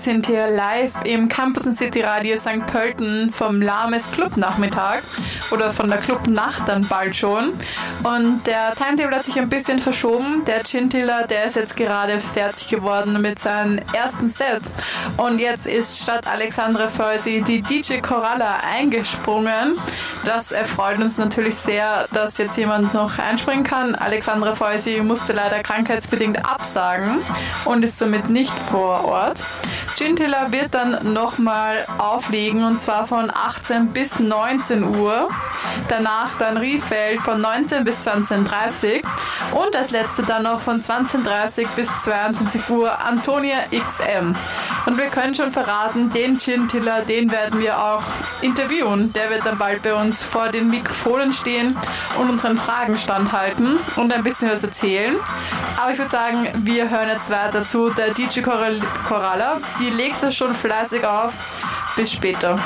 Sind hier live im Campus City Radio St. Pölten vom Lames Club Nachmittag oder von der Club Nacht dann bald schon. Und der Timetable hat sich ein bisschen verschoben. Der Chintiller, der ist jetzt gerade fertig geworden mit seinem ersten Set. Und jetzt ist statt Alexandra Feusi die DJ Coralla eingesprungen. Das erfreut uns natürlich sehr, dass jetzt jemand noch einspringen kann. Alexandra Feusi musste leider krankheitsbedingt absagen und ist somit nicht vor Ort. Gintiller wird dann nochmal auflegen und zwar von 18 bis 19 Uhr. Danach dann Riefeld von 19 bis 20.30 Uhr und das letzte dann noch von 20.30 bis 22 Uhr Antonia XM. Und wir können schon verraten, den Gintiller, den werden wir auch interviewen. Der wird dann bald bei uns vor den Mikrofonen stehen und unseren Fragen standhalten und ein bisschen was erzählen. Aber ich würde sagen, wir hören jetzt weiter zu der DJ Coralla. Die legt das schon fleißig auf. Bis später.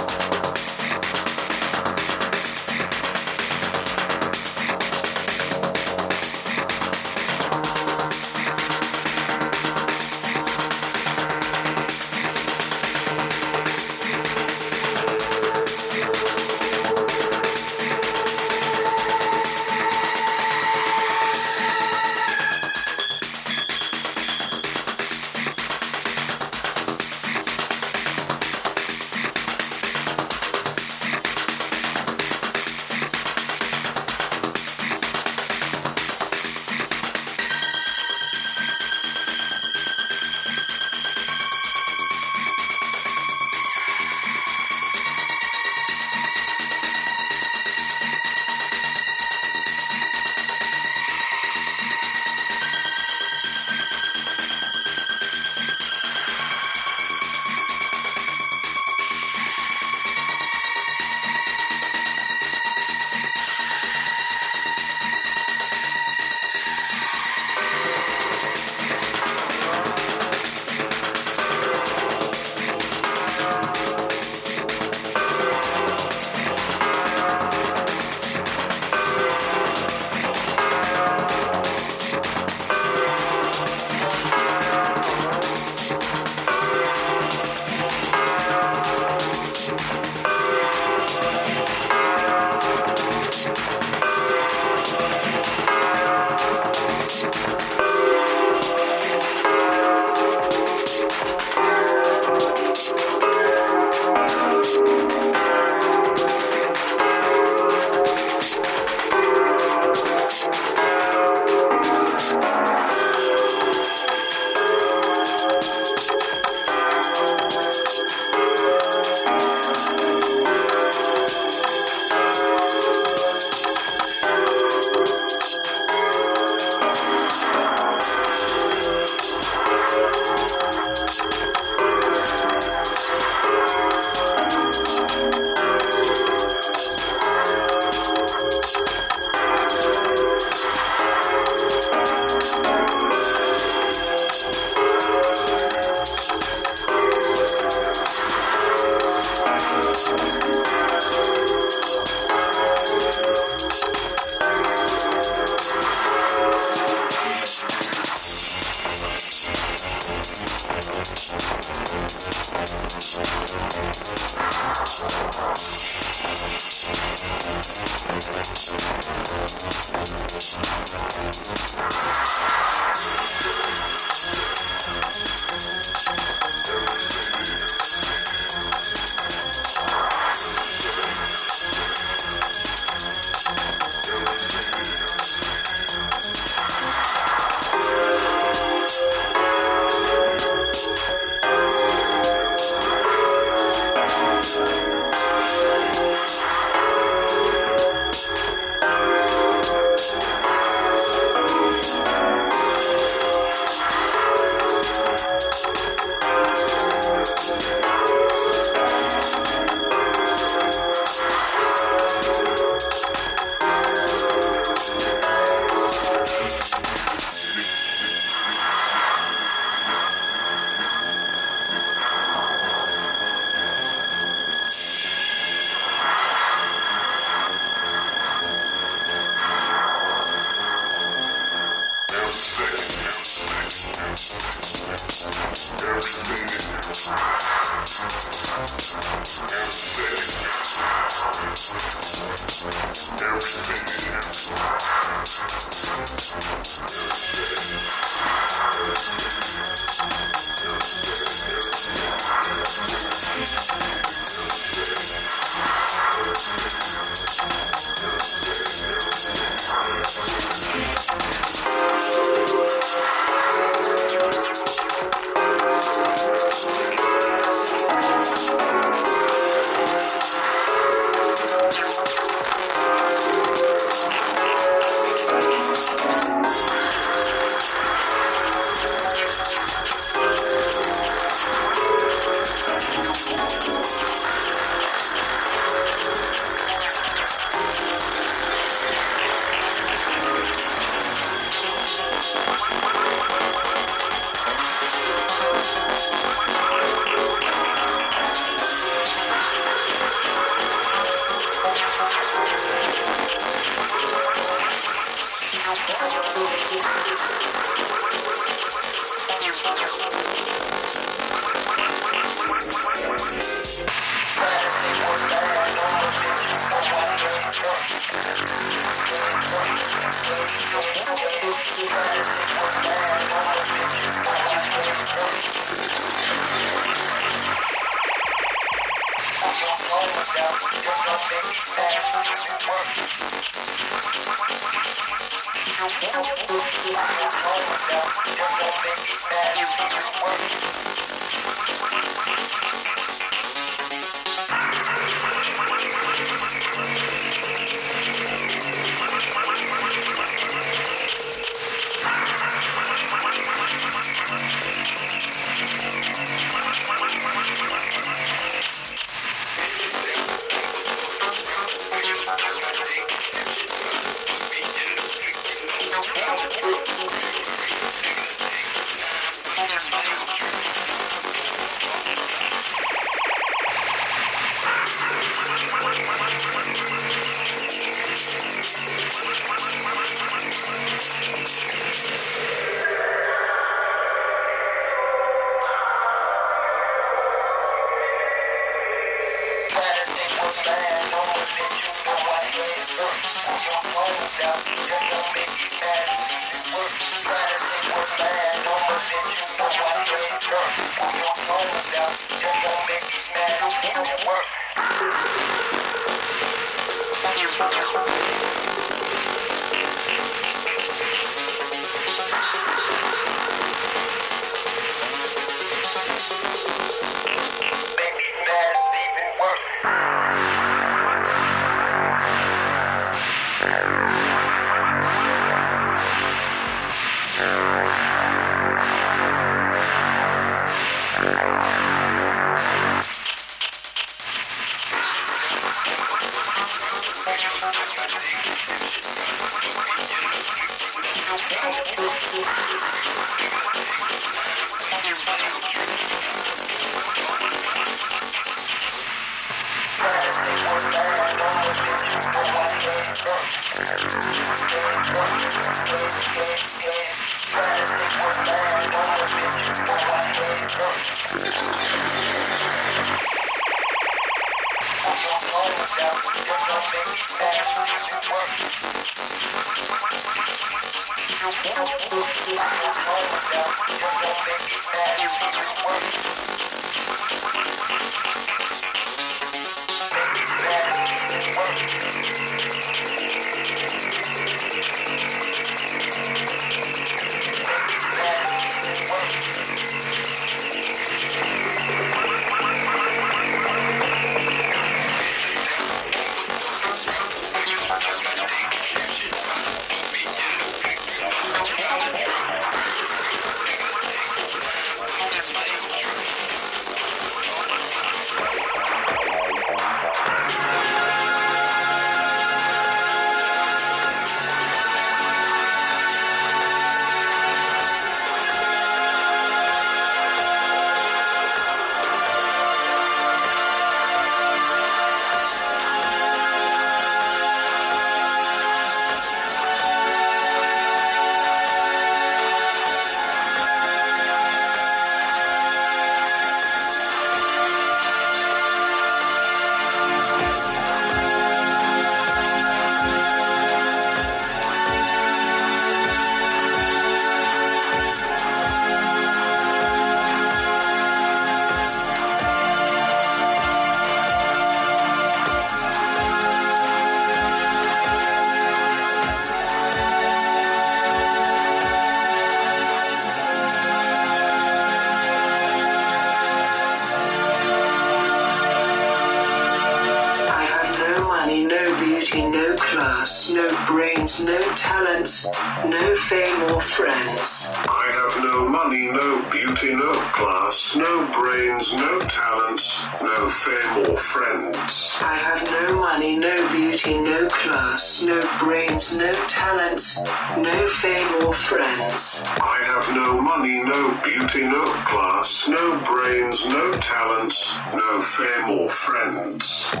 More Friends.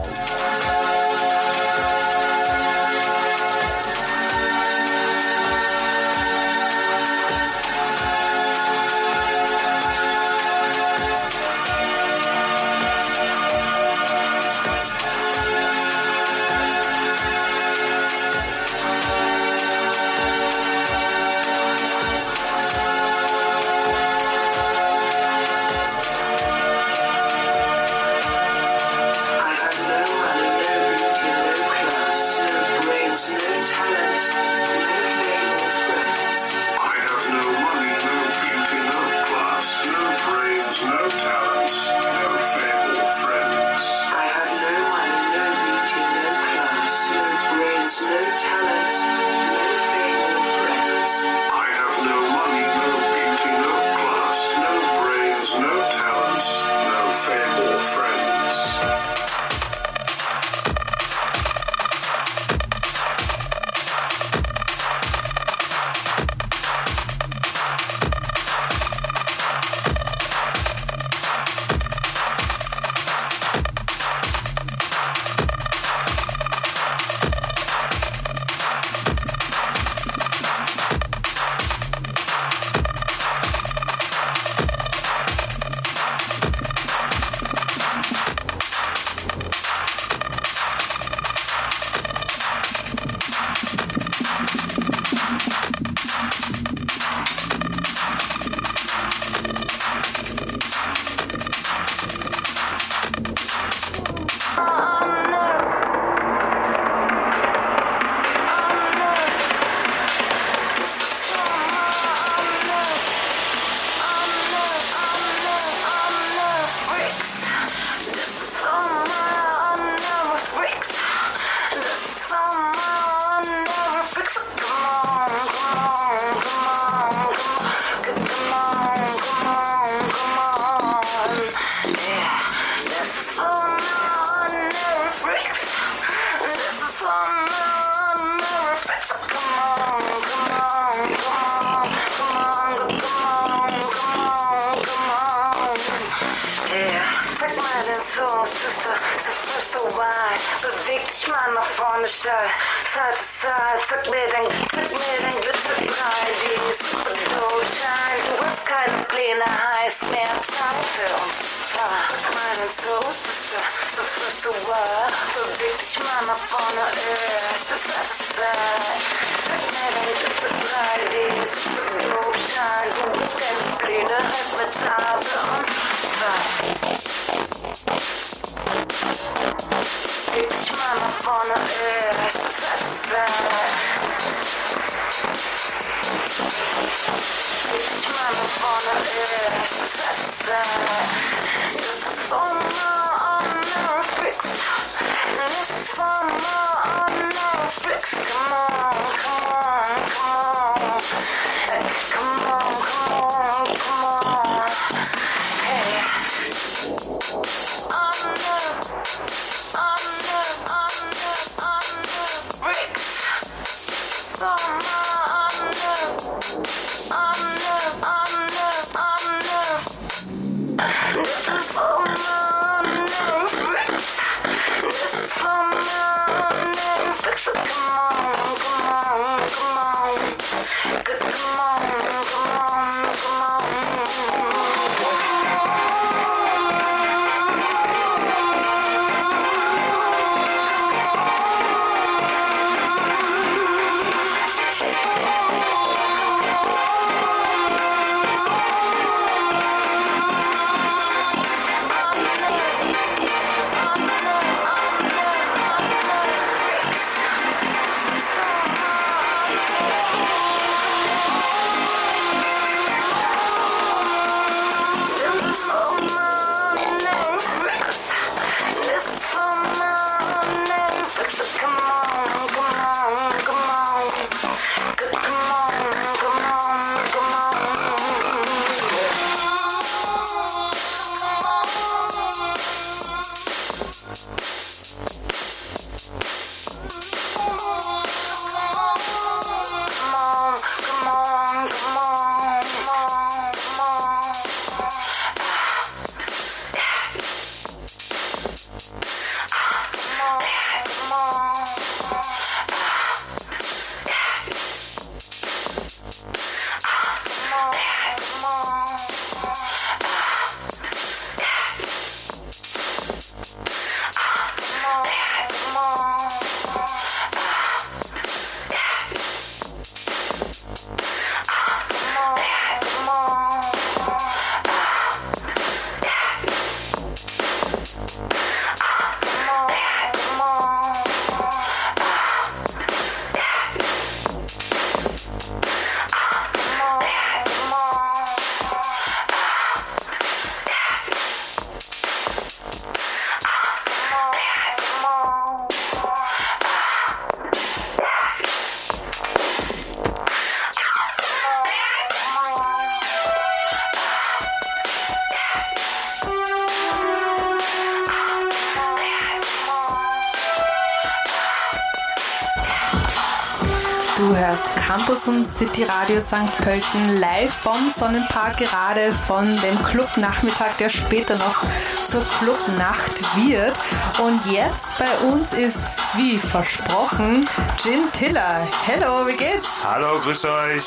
Hörst Campus und City Radio St. Pölten live vom Sonnenpark, gerade von dem Clubnachmittag, der später noch zur Clubnacht wird. Und jetzt bei uns ist, wie versprochen, Gin Tiller. Hello, wie geht's? Hallo, grüß euch.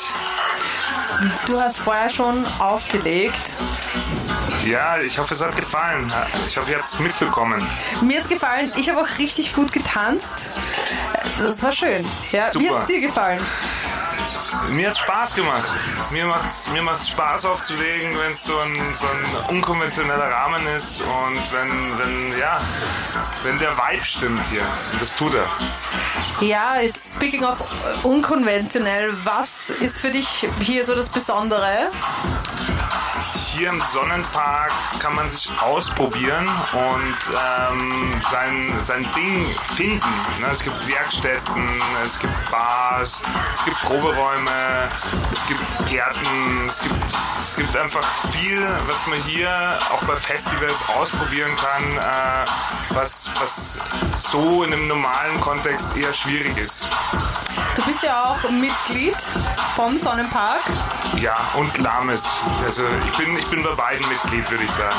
Du hast vorher schon aufgelegt. Ja, ich hoffe, es hat gefallen. Ich hoffe, ihr habt es mitbekommen. Mir ist gefallen, ich habe auch richtig gut getanzt. Das war schön. Ja, wie Super. hat's dir gefallen? Mir hat Spaß gemacht. Mir macht es mir macht's Spaß aufzulegen, wenn es so ein, so ein unkonventioneller Rahmen ist und wenn, wenn, ja, wenn der Vibe stimmt hier. Und das tut er. Ja, jetzt speaking of unkonventionell, was ist für dich hier so das Besondere? Hier im Sonnenpark kann man sich ausprobieren und ähm, sein, sein Ding finden. Ne? Es gibt Werkstätten, es gibt Bars, es gibt Proberäume, es gibt Gärten, es gibt, es gibt einfach viel, was man hier auch bei Festivals ausprobieren kann, äh, was, was so in einem normalen Kontext eher schwierig ist. Du bist ja auch Mitglied vom Sonnenpark. Ja, und Lames. Also ich bin, ich bin bei beiden Mitglied, würde ich sagen.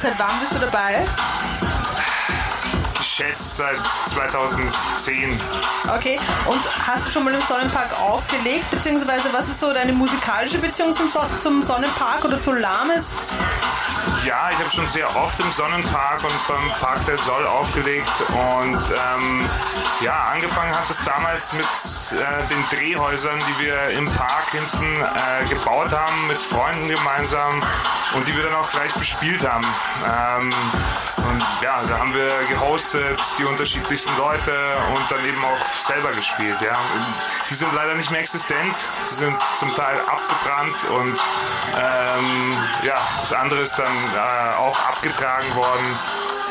Seit wann bist du dabei? Geschätzt seit 2010. Okay, und hast du schon mal im Sonnenpark aufgelegt? Beziehungsweise was ist so deine musikalische Beziehung zum, so zum Sonnenpark oder zu Lames? Ja, ich habe schon sehr oft im Sonnenpark und beim Park der Soll aufgelegt und ähm, ja, angefangen hat es damals mit äh, den Drehhäusern, die wir im Park hinten äh, gebaut haben, mit Freunden gemeinsam und die wir dann auch gleich bespielt haben. Ähm, und ja, da haben wir gehostet, die unterschiedlichsten Leute und dann eben auch selber gespielt. Ja. Die sind leider nicht mehr existent, sie sind zum Teil abgebrannt und ähm, ja, das andere ist dann äh, auch abgetragen worden.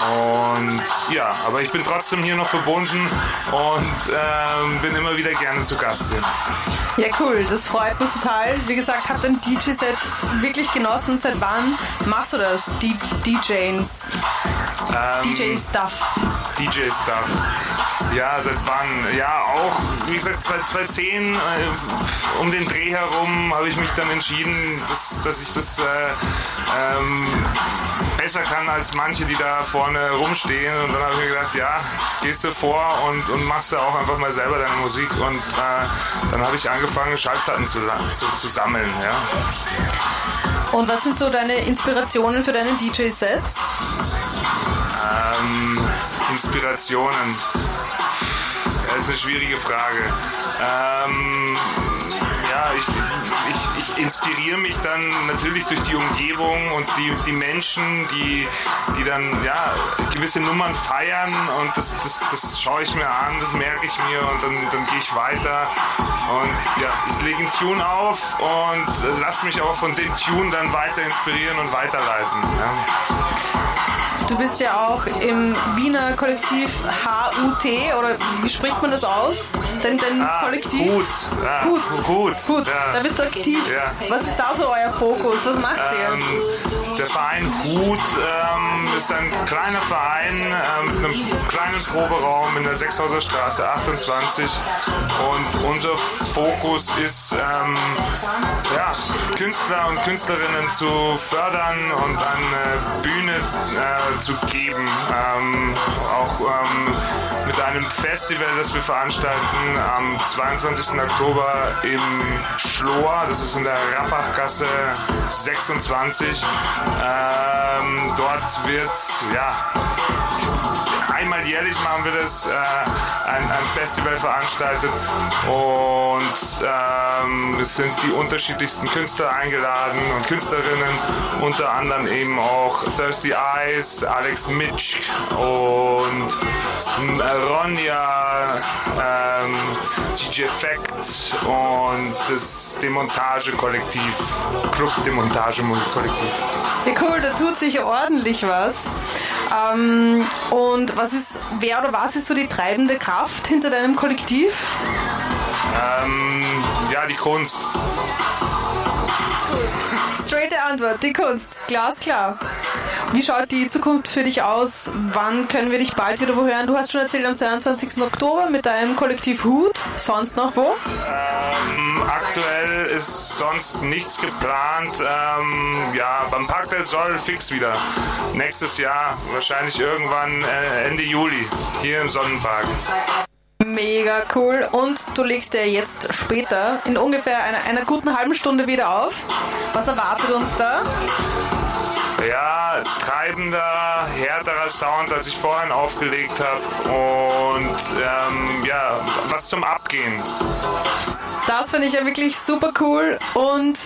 Und ja, aber ich bin trotzdem hier noch verbunden und ähm, bin immer wieder gerne zu Gast hier. Ja, cool, das freut mich total. Wie gesagt, hab dein DJ-Set wirklich genossen. Seit wann machst du das? DJs? Ähm, DJ-Stuff. DJ-Stuff. Ja, seit wann? Ja, auch, wie gesagt, 2010, äh, um den Dreh herum, habe ich mich dann entschieden, dass, dass ich das äh, ähm, besser kann als manche, die da vorne rumstehen. Und dann habe ich mir gedacht, ja, gehst du vor und, und machst da auch einfach mal selber deine Musik. Und äh, dann habe ich angefangen, Schallplatten zu, zu, zu sammeln. Ja. Und was sind so deine Inspirationen für deine DJ-Sets? Ähm, Inspirationen. Ist eine schwierige Frage. Ähm, ja, ich, ich, ich inspiriere mich dann natürlich durch die Umgebung und die, die Menschen, die, die dann ja, gewisse Nummern feiern und das, das, das schaue ich mir an, das merke ich mir und dann, dann gehe ich weiter und ja, ich lege einen Tune auf und lasse mich auch von dem Tune dann weiter inspirieren und weiterleiten. Ja. Du bist ja auch im Wiener Kollektiv HUT oder wie spricht man das aus? Dein, dein Ah, Kollektiv? Hut. Ja, Hut. Hut. Gut, Ja. da bist du aktiv. Ja. Was ist da so euer Fokus? Was macht ihr? Der Verein Hut ähm, ist ein kleiner Verein ähm, mit einem kleinen Proberaum in der Sechshauser Straße 28 und unser Fokus ist, ähm, ja, Künstler und Künstlerinnen zu fördern und eine Bühne äh, zu geben. Ähm, auch ähm, mit einem Festival, das wir veranstalten am 22. Oktober im Schlohr, das ist in der Rappachgasse 26. Ähm, dort wird, ja, einmal jährlich machen wir das, äh, ein, ein Festival veranstaltet und ähm, es sind die unterschiedlichsten Künstler eingeladen und Künstlerinnen, unter anderem eben auch Thirsty Eyes, Alex Mitsch und ähm, Ronja, ähm, DJ Effect und das Demontage-Kollektiv, Club Demontage-Kollektiv. Ja, cool, da tut sich ordentlich was. Ähm, und was ist, wer oder was ist so die treibende Kraft hinter deinem Kollektiv? Ähm, ja, die Kunst. Straighte Antwort, die Kunst, glasklar. Wie schaut die Zukunft für dich aus? Wann können wir dich bald wieder wo hören? Du hast schon erzählt, am 22. Oktober mit deinem Kollektiv Hut. Sonst noch wo? Ähm, aktuell ist sonst nichts geplant. Ähm, ja, beim Park del Sol fix wieder. Nächstes Jahr, wahrscheinlich irgendwann äh, Ende Juli, hier im Sonnenpark. Mega cool. Und du legst ja jetzt später in ungefähr einer, einer guten halben Stunde wieder auf. Was erwartet uns da? Ja, treibender, härterer Sound, als ich vorhin aufgelegt habe. Und ähm, ja, was zum Abgehen. Das finde ich ja wirklich super cool und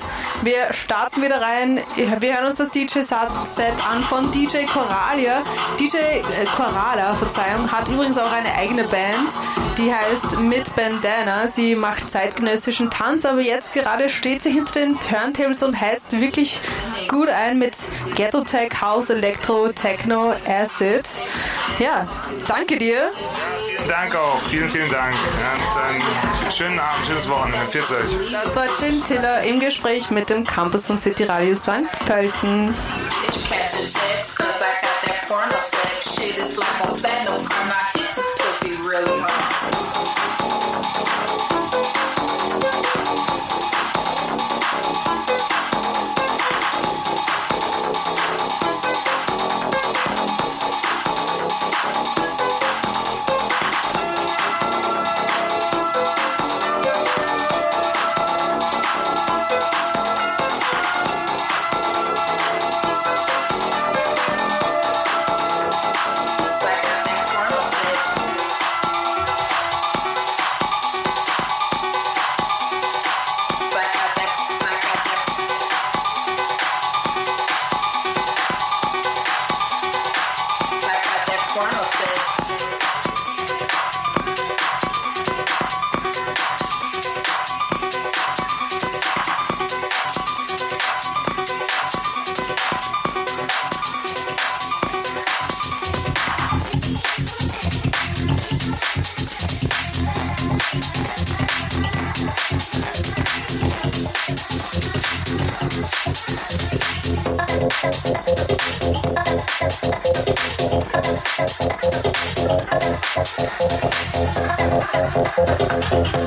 wir starten wieder rein. Wir hören uns das DJ-Set an von DJ Coralia. DJ äh, Corala, Verzeihung, hat übrigens auch eine eigene Band, die heißt Mit Bandana. Sie macht zeitgenössischen Tanz, aber jetzt gerade steht sie hinter den Turntables und heizt wirklich gut ein mit Ghetto Tech, House, Electro, Techno, Acid. Ja, danke dir. Danke auch, vielen, vielen Dank. Und einen schönen Abend, schönes Wochenende. Pfiat euch. Das war Tiller im Gespräch mit dem Campus und City Radio St. Pölten. A jet, cause I got that porno sex. Shit is like a phantom. I'm not Thank you.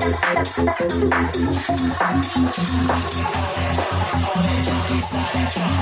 Thank you.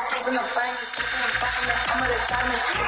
I'm gonna diamond.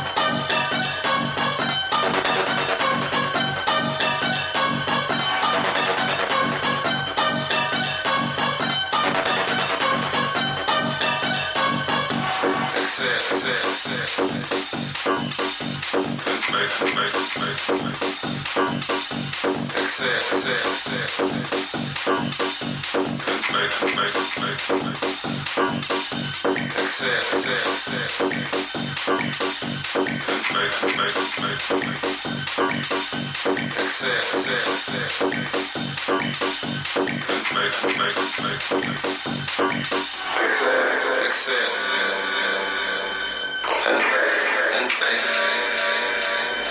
Excess. And, and, and, and, and, and, and, and, and,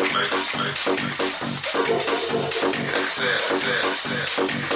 Excess, excess, excess.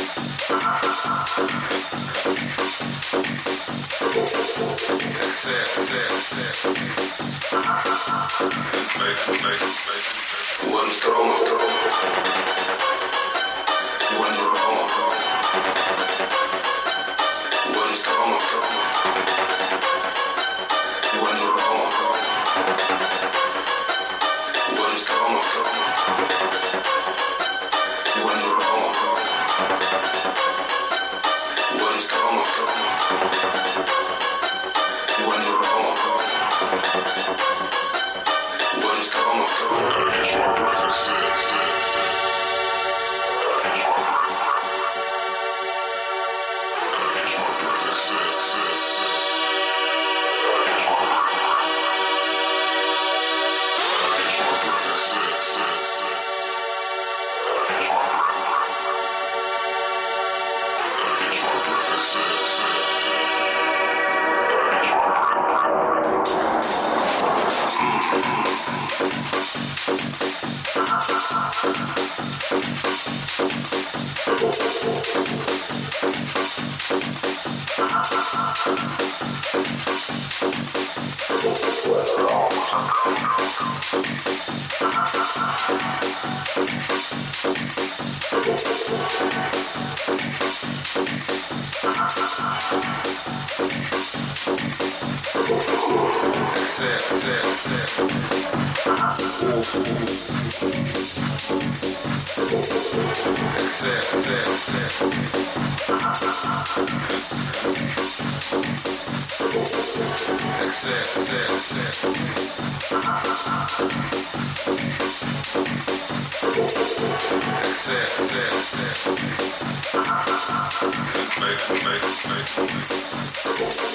Make, make, make.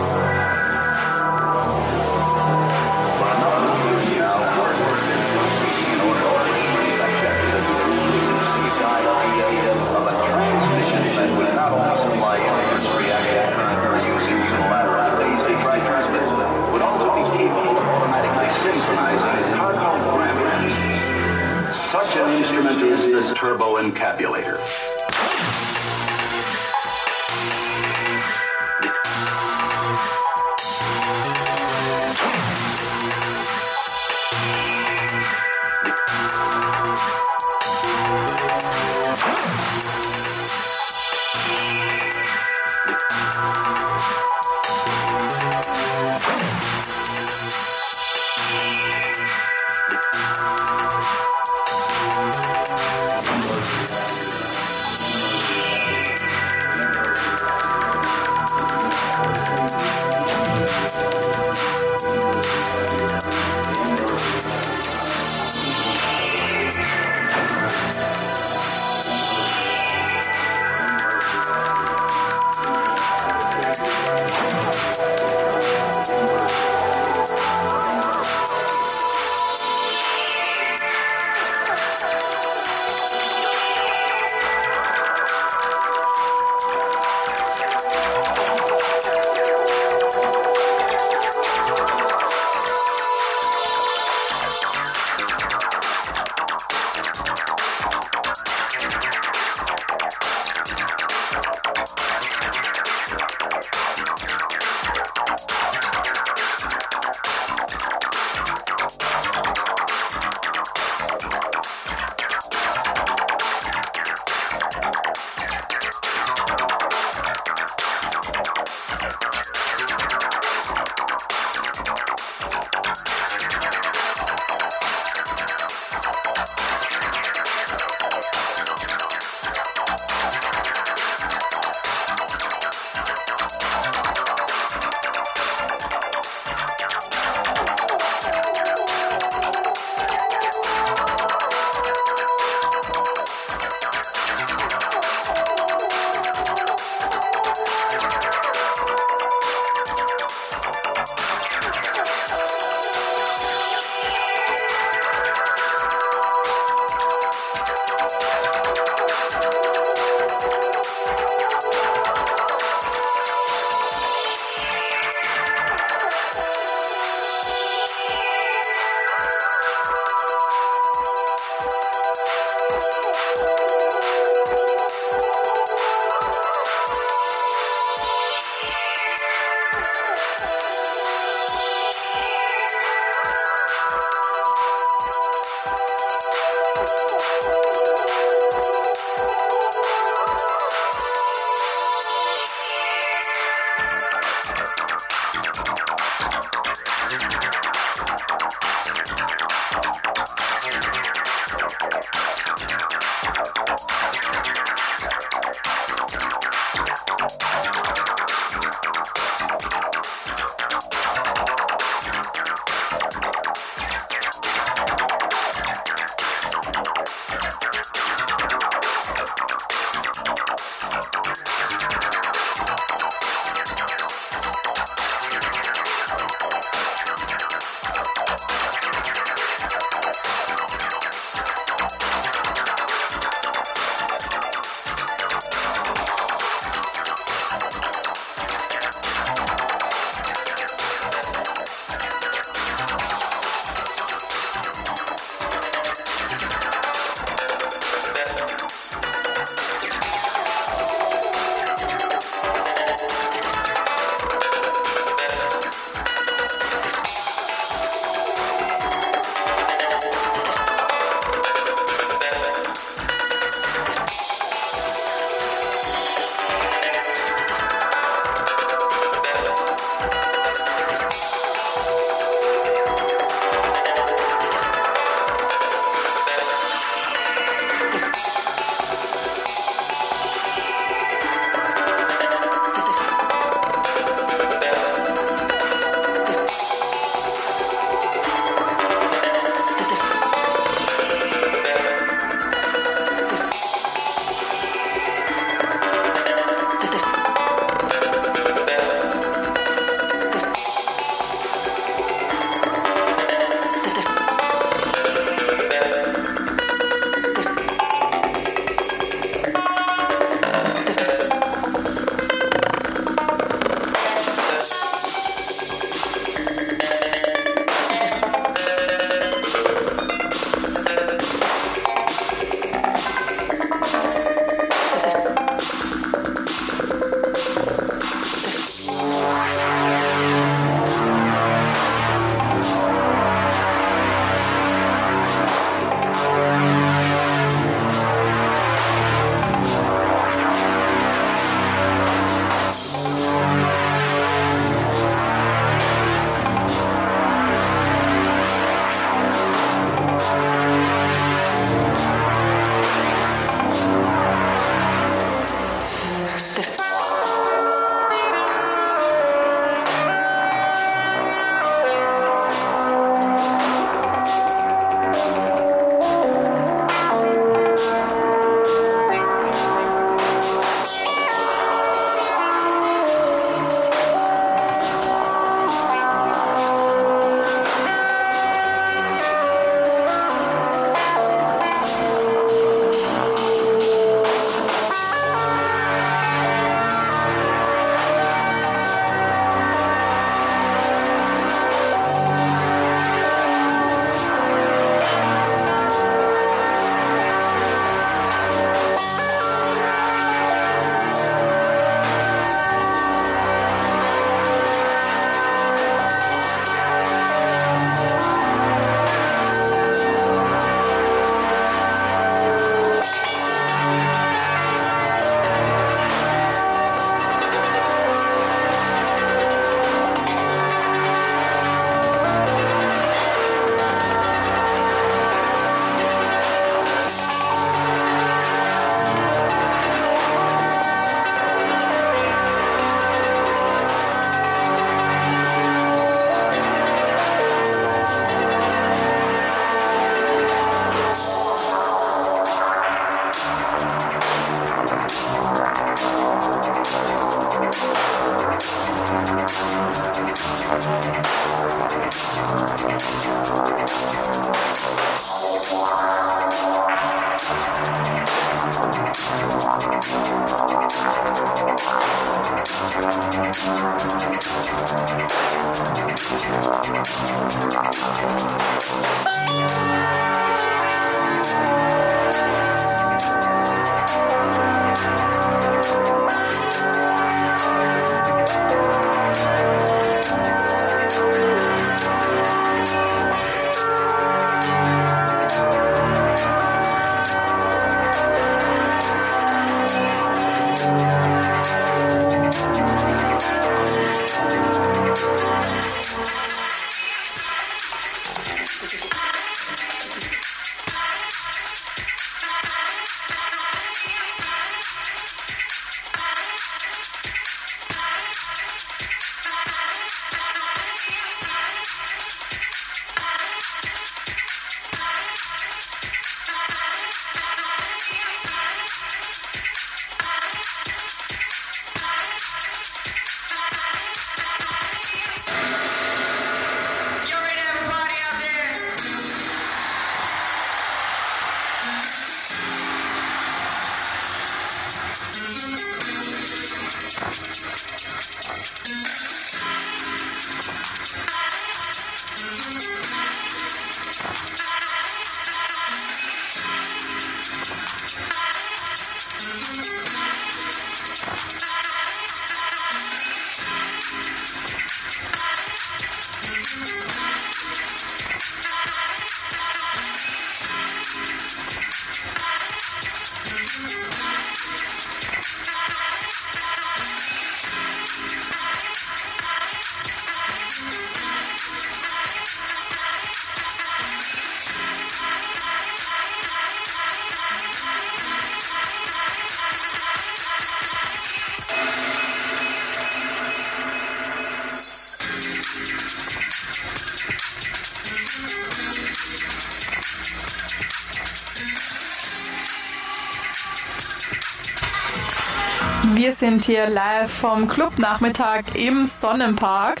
Sind hier live vom Clubnachmittag im Sonnenpark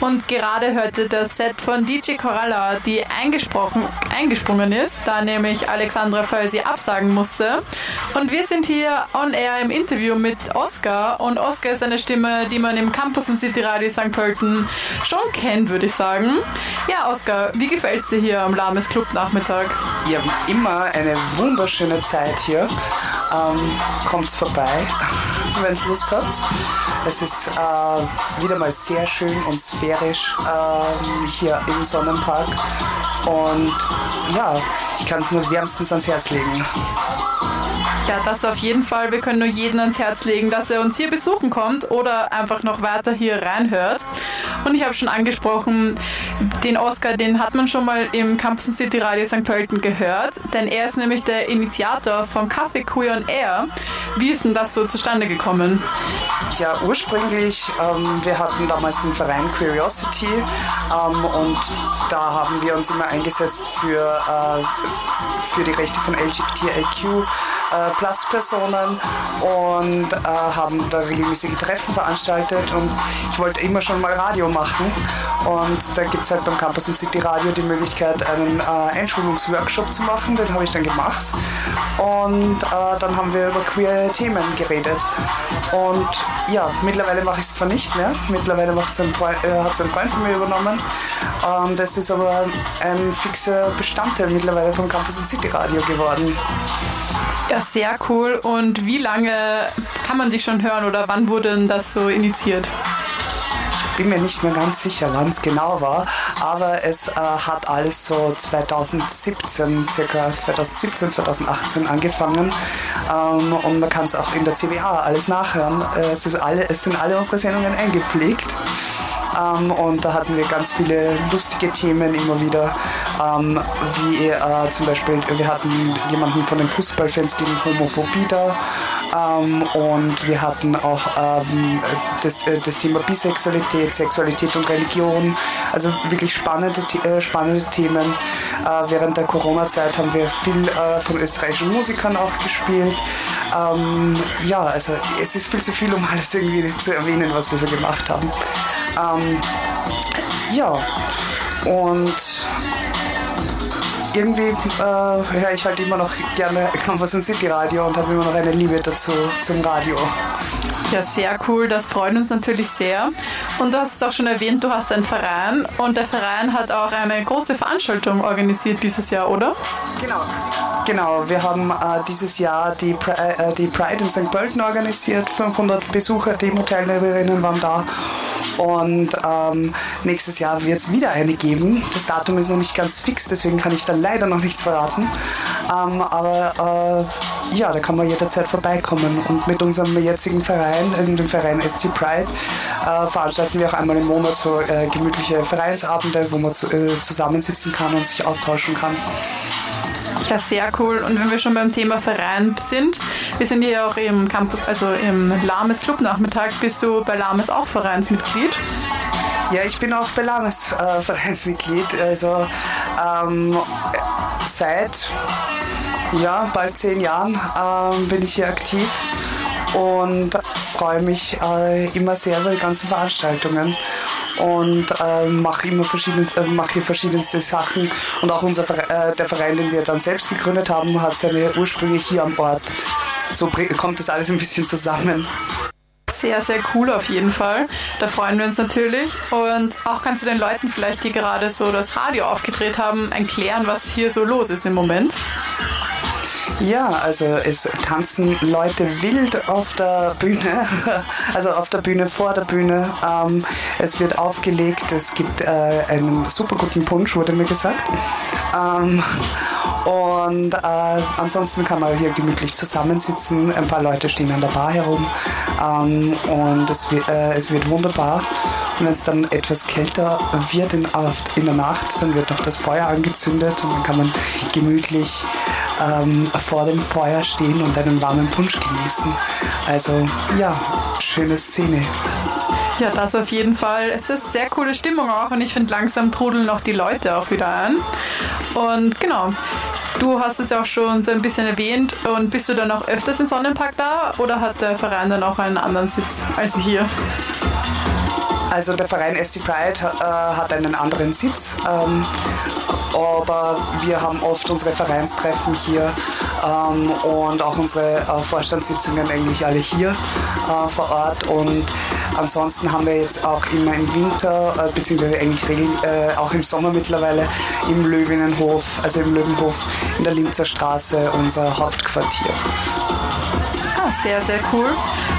und gerade hörte das Set von DJ Coralla, die eingesprochen, eingesprungen ist, da nämlich Alexandra Fölsi absagen musste. Und wir sind hier on air im Interview mit Oscar und Oscar ist eine Stimme, die man im Campus und City Radio St. Pölten schon kennt, würde ich sagen. Ja, Oscar, wie gefällt es dir hier am Lames Clubnachmittag? Ja, wie immer eine wunderschöne Zeit hier. Ähm, kommt's vorbei, wenn es Lust habt. Es ist äh, wieder mal sehr schön und sphärisch ähm, hier im Sonnenpark. Und ja, ich kann es nur wärmstens ans Herz legen. Ja, das auf jeden Fall. Wir können nur jeden ans Herz legen, dass er uns hier besuchen kommt oder einfach noch weiter hier reinhört. Und ich habe schon angesprochen, den Oscar, den hat man schon mal im Campus City Radio St. Pölten gehört, denn er ist nämlich der Initiator von Café Queer on Air. Wie ist denn das so zustande gekommen? Ja, ursprünglich, ähm, wir hatten damals den Verein Curiosity ähm, und da haben wir uns immer eingesetzt für, äh, für die Rechte von LGBTIQ äh, Plus Personen und äh, haben da regelmäßige Treffen veranstaltet und ich wollte immer schon mal Radio machen und da gibt es halt beim Campus und City Radio die Möglichkeit, einen äh, Einschulungsworkshop zu machen, den habe ich dann gemacht und äh, dann haben wir über queer Themen geredet und ja, mittlerweile mache ich es zwar nicht mehr, mittlerweile äh, hat es ein Freund von mir übernommen. Ähm, das ist aber ein fixer Bestandteil mittlerweile vom Campus und City Radio geworden. Ja, sehr cool. Und wie lange kann man dich schon hören oder wann wurde denn das so initiiert? Ich bin mir nicht mehr ganz sicher, wann es genau war, aber es äh, hat alles so 2017, circa 2017, 2018 angefangen ähm, und man kann es auch in der CWA alles nachhören. Äh, es, ist alle, es sind alle unsere Sendungen eingepflegt. Ähm, und da hatten wir ganz viele lustige Themen immer wieder, ähm, wie äh, zum Beispiel, wir hatten jemanden von den Fußballfans gegen Homophobie da ähm, und wir hatten auch ähm, das, äh, das Thema Bisexualität, Sexualität und Religion, also wirklich spannende, äh, spannende Themen. Äh, während der Corona-Zeit haben wir viel äh, von österreichischen Musikern auch gespielt. Ähm, ja, also es ist viel zu viel, um alles irgendwie zu erwähnen, was wir so gemacht haben. Ähm, ja, und irgendwie äh, höre ich halt immer noch gerne Campus und City Radio und habe immer noch eine Liebe dazu zum Radio. Ja, sehr cool. Das freut uns natürlich sehr. Und du hast es auch schon erwähnt, du hast einen Verein und der Verein hat auch eine große Veranstaltung organisiert dieses Jahr, oder? Genau. Genau, wir haben äh, dieses Jahr die, Pri äh, die Pride in St. Pölten organisiert. 500 Besucher, Demo-Teilnehmerinnen waren da. Und ähm, nächstes Jahr wird es wieder eine geben. Das Datum ist noch nicht ganz fix, deswegen kann ich da leider noch nichts verraten. Ähm, aber äh, ja, da kann man jederzeit vorbeikommen. Und mit unserem jetzigen Verein, in dem Verein ST Pride, äh, veranstalten wir auch einmal im Monat so äh, gemütliche Vereinsabende, wo man zu, äh, zusammensitzen kann und sich austauschen kann. Ja, sehr cool. Und wenn wir schon beim Thema Verein sind, wir sind hier auch im Campus, also im Lames Clubnachmittag. Bist du bei Lames auch Vereinsmitglied? Ja, ich bin auch bei Lames äh, Vereinsmitglied. Also ähm, seit ja, bald zehn Jahren ähm, bin ich hier aktiv und freue mich äh, immer sehr über die ganzen Veranstaltungen. und äh, mache immer verschiedenste, äh, mache hier verschiedenste Sachen. Und auch unser äh, der Verein, den wir dann selbst gegründet haben, hat seine Ursprünge hier am Ort. So kommt das alles ein bisschen zusammen. Sehr, sehr cool auf jeden Fall. Da freuen wir uns natürlich. Und auch kannst du den Leuten vielleicht, die gerade so das Radio aufgedreht haben, erklären, was hier so los ist im Moment. Ja, also es tanzen Leute wild auf der Bühne, also auf der Bühne, vor der Bühne. Ähm, es wird aufgelegt, es gibt äh, einen super guten Punsch, wurde mir gesagt. Ähm, und äh, ansonsten kann man hier gemütlich zusammensitzen. Ein paar Leute stehen an der Bar herum ähm, und es äh, es wird wunderbar. Wenn es dann etwas kälter wird in, der Nacht, dann wird noch das Feuer angezündet und dann kann man gemütlich ähm, vor dem Feuer stehen und einen warmen Punsch genießen. Also ja, schöne Szene. Ja, das auf jeden Fall. Es ist sehr coole Stimmung auch und ich finde, langsam trudeln auch die Leute auch wieder an. Und genau, du hast es ja auch schon so ein bisschen erwähnt und bist du dann auch öfters im Sonnenpark da oder hat der Verein dann auch einen anderen Sitz als hier? Also der Verein ST Pride äh, hat einen anderen Sitz, ähm, aber wir haben oft unsere Vereinstreffen hier ähm, und auch unsere äh, Vorstandssitzungen eigentlich alle hier äh, vor Ort und ansonsten haben wir jetzt auch immer im Winter, äh, beziehungsweise eigentlich regel, äh, auch im Sommer mittlerweile im Löwinnenhof, also im Löwenhof in der Linzer Straße unser Hauptquartier. Sehr, sehr cool.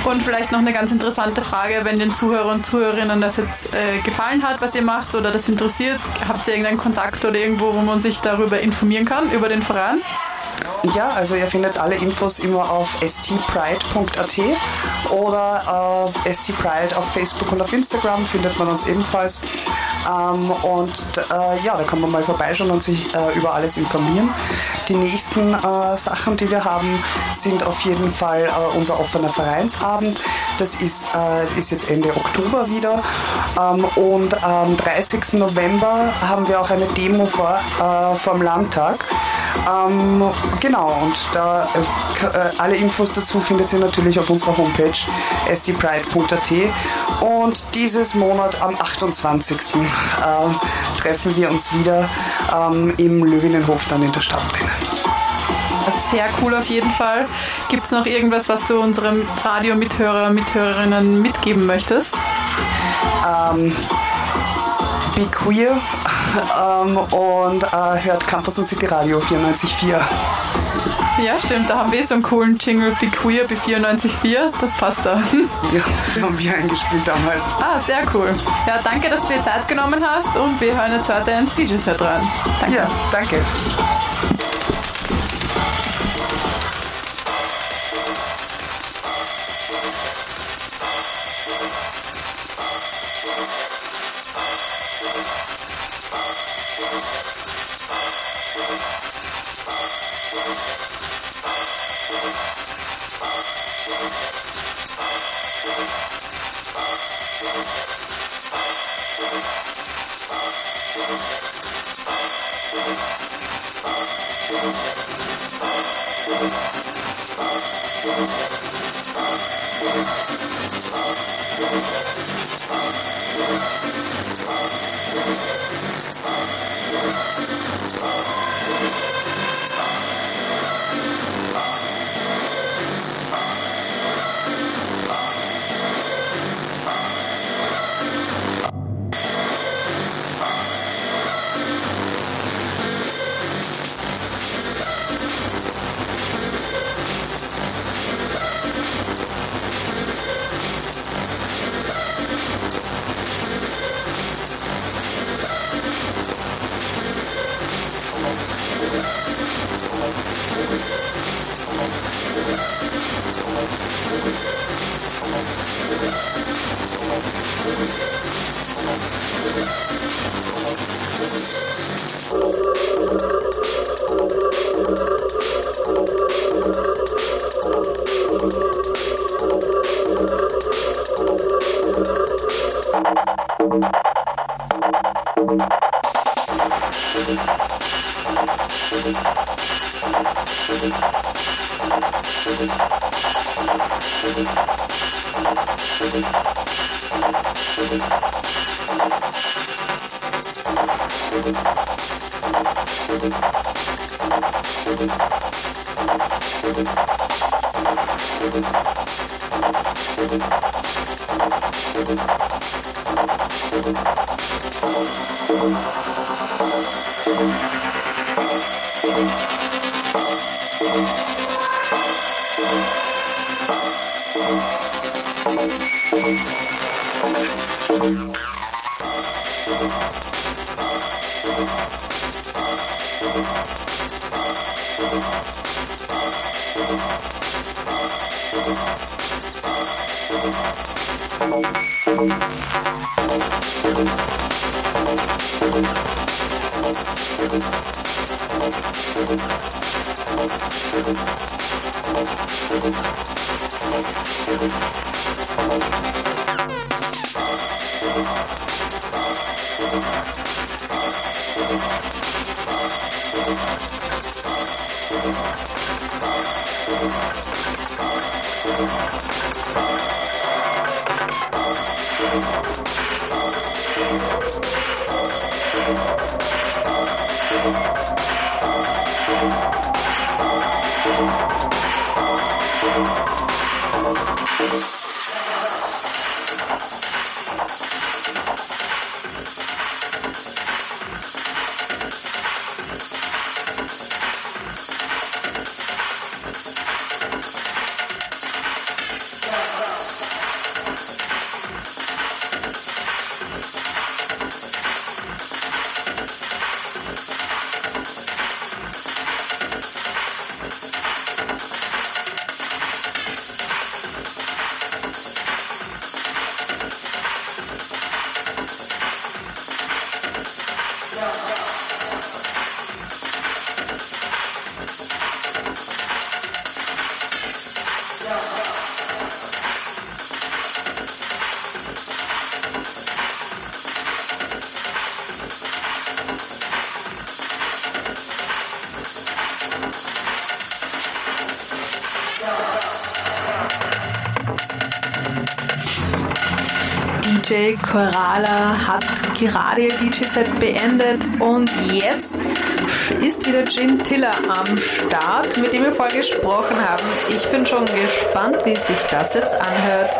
Und vielleicht noch eine ganz interessante Frage, wenn den Zuhörern und Zuhörerinnen das jetzt äh, gefallen hat, was ihr macht oder das interessiert, habt ihr irgendeinen Kontakt oder irgendwo, wo man sich darüber informieren kann, über den Verein? Ja, also ihr findet alle Infos immer auf stpride.at oder äh, stpride auf Facebook und auf Instagram findet man uns ebenfalls. Ähm, und äh, ja, da kann man mal vorbeischauen und sich äh, über alles informieren. Die nächsten äh, Sachen, die wir haben, sind auf jeden Fall äh, unser offener Vereinsabend. Das ist, äh, ist jetzt Ende Oktober wieder. Ähm, und am 30. November haben wir auch eine Demo vor, äh, vom Landtag. Ähm, genau, und da äh, äh, alle Infos dazu findet ihr natürlich auf unserer Homepage sdpride.at. Und dieses Monat am 28. ähm, treffen wir uns wieder ähm, im Löwinnenhof dann in der Stadt drinnen. Sehr cool auf jeden Fall. Gibt es noch irgendwas, was du unserem Radio-Mithörer, Mithörerinnen mitgeben möchtest? Be queer ähm, und äh, hört Campus und City Radio 94.4. Ja, stimmt, da haben wir so einen coolen Jingle, Be Queer, Be 94.4, das passt da. Ja, haben wir eingespielt damals. ah, sehr cool. Ja, danke, dass du dir Zeit genommen hast und wir hören jetzt weiter ins DJ-Set rein. Danke. Ja, danke. DJ gerade ihr DJ-Set beendet und jetzt ist wieder Jim Tiller am Start, mit dem wir vorher gesprochen haben. Ich bin schon gespannt, wie sich das jetzt anhört.